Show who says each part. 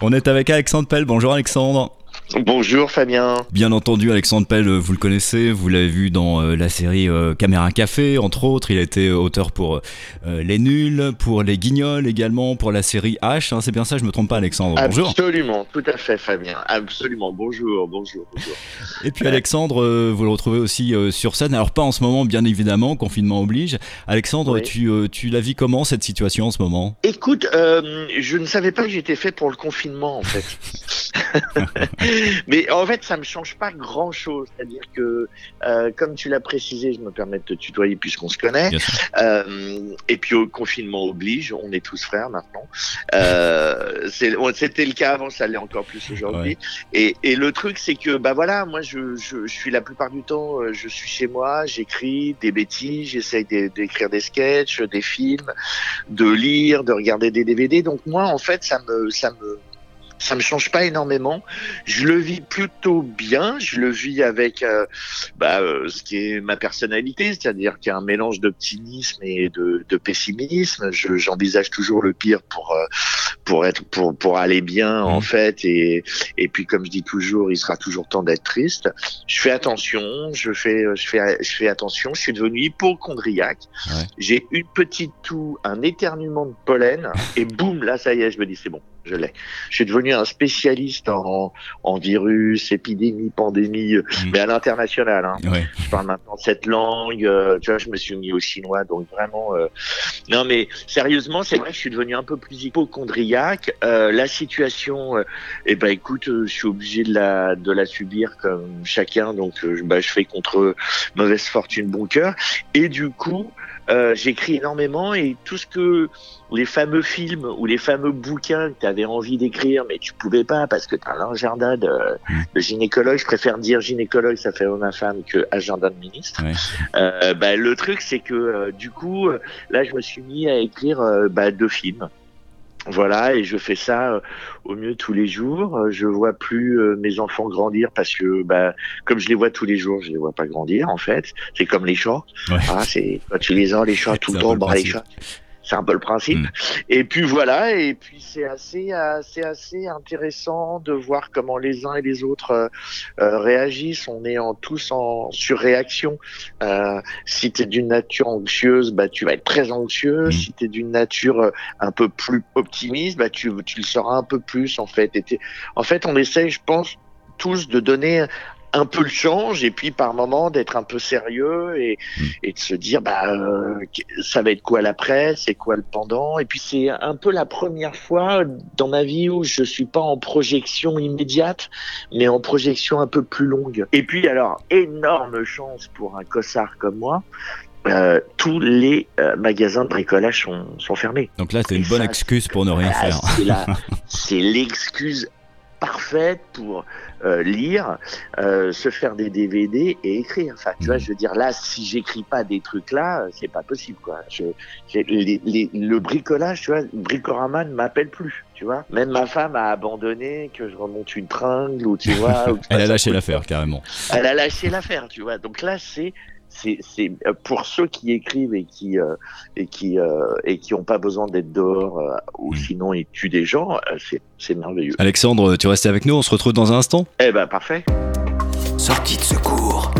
Speaker 1: On est avec Alexandre Pell. Bonjour Alexandre.
Speaker 2: Bonjour Fabien.
Speaker 1: Bien entendu, Alexandre Pell, vous le connaissez, vous l'avez vu dans euh, la série euh, Caméra Café, entre autres. Il a été auteur pour euh, Les Nuls, pour Les Guignols également, pour la série H. Hein, c'est bien ça, je me trompe pas, Alexandre. Bonjour.
Speaker 2: Absolument, tout à fait, Fabien. Absolument. Bonjour, bonjour, bonjour.
Speaker 1: Et puis Alexandre, vous le retrouvez aussi sur scène. Alors pas en ce moment, bien évidemment, confinement oblige. Alexandre, tu, tu la vis comment cette situation en ce moment?
Speaker 2: Écoute, je ne savais pas que j'étais fait pour le confinement en fait. Mais en fait, ça me change pas grand chose. C'est-à-dire que, euh, comme tu l'as précisé, je me permets de te tutoyer puisqu'on se connaît. Euh, et puis au confinement oblige, on est tous frères maintenant. Euh, C'était le cas avant, ça l'est encore plus aujourd'hui. Et, et, le truc, c'est que, bah voilà, moi, je, je, je, suis la plupart du temps, euh, je suis chez moi, j'écris des bêtises, j'essaye d'écrire des sketchs, des films, de lire, de regarder des DVD. Donc moi, en fait, ça me, ça me ça me change pas énormément. Je le vis plutôt bien. Je le vis avec euh, bah, euh, ce qui est ma personnalité, c'est-à-dire qu'il y a un mélange d'optimisme et de, de pessimisme. J'envisage toujours le pire pour euh, pour être pour pour aller bien en mmh. fait. Et et puis comme je dis toujours, il sera toujours temps d'être triste. Je fais attention. Je fais je fais je fais attention. Je suis devenu hypochondriaque. J'ai une petite toux, un éternuement de pollen et boum là ça y est, je me dis c'est bon je l'ai. Je suis devenu un spécialiste en, en virus, épidémie, pandémie, euh, mm. mais à l'international. Hein. Je parle maintenant cette langue. Euh, tu vois, je me suis mis au chinois, donc vraiment. Euh... Non, mais sérieusement, c'est vrai que je suis devenu un peu plus hypochondriaque. Euh, la situation, eh ben, écoute, je suis obligé de la de la subir comme chacun, donc bah, je fais contre mauvaise fortune bon cœur. Et du coup, j'écris énormément et tout ce que les fameux films ou les fameux bouquins que tu avais envie d'écrire, mais tu pouvais pas parce que tu as un agenda de, de, gynécologue. Je préfère dire gynécologue, ça fait homme à femme, que agenda de ministre. Euh, bah, le truc, c'est que euh, du coup, là, je me suis mis à écrire euh, bah, deux films. Voilà, et je fais ça euh, au mieux tous les jours. Je vois plus mes enfants grandir parce que, bah, comme je les vois tous les jours, je les vois pas grandir en fait. C'est comme les chats. Ah, c'est quand tu les as les chats tout le temps, bah, les chats c'est un peu le principe. Mm. Et puis voilà, et puis c'est assez, c'est assez intéressant de voir comment les uns et les autres euh, euh réagissent. On est en tous en surréaction. Euh, si tu es d'une nature anxieuse, bah tu vas être très anxieux. Mm. Si tu es d'une nature euh, un peu plus optimiste, bah tu, tu le seras un peu plus en fait. Et en fait, on essaye, je pense, tous de donner un peu le change et puis par moment d'être un peu sérieux et, et de se dire bah euh, ça va être quoi l'après, c'est quoi le pendant? Et puis c'est un peu la première fois dans ma vie où je suis pas en projection immédiate mais en projection un peu plus longue. Et puis alors énorme chance pour un cossard comme moi, euh, tous les euh, magasins de bricolage sont, sont fermés.
Speaker 1: Donc là, c'est une bonne excuse pour ne rien faire.
Speaker 2: C'est l'excuse parfaite pour euh, lire, euh, se faire des DVD et écrire. Enfin, tu vois, mhm. je veux dire, là, si j'écris pas des trucs là, c'est pas possible, quoi. Je, le bricolage, tu vois, Bricorama ne m'appelle plus, tu vois. Même ma femme a abandonné que je remonte une tringle ou tu vois.
Speaker 1: Elle a lâché l'affaire carrément.
Speaker 2: Elle a lâché l'affaire, tu vois. Donc là, c'est c'est euh, pour ceux qui écrivent et qui euh, et qui euh, et qui ont pas besoin d'être dehors ou mm. sinon ils tuent des gens, c'est merveilleux.
Speaker 1: Alexandre, tu restes avec nous, on se retrouve dans un instant.
Speaker 2: Eh ben parfait.
Speaker 3: Sortie de secours.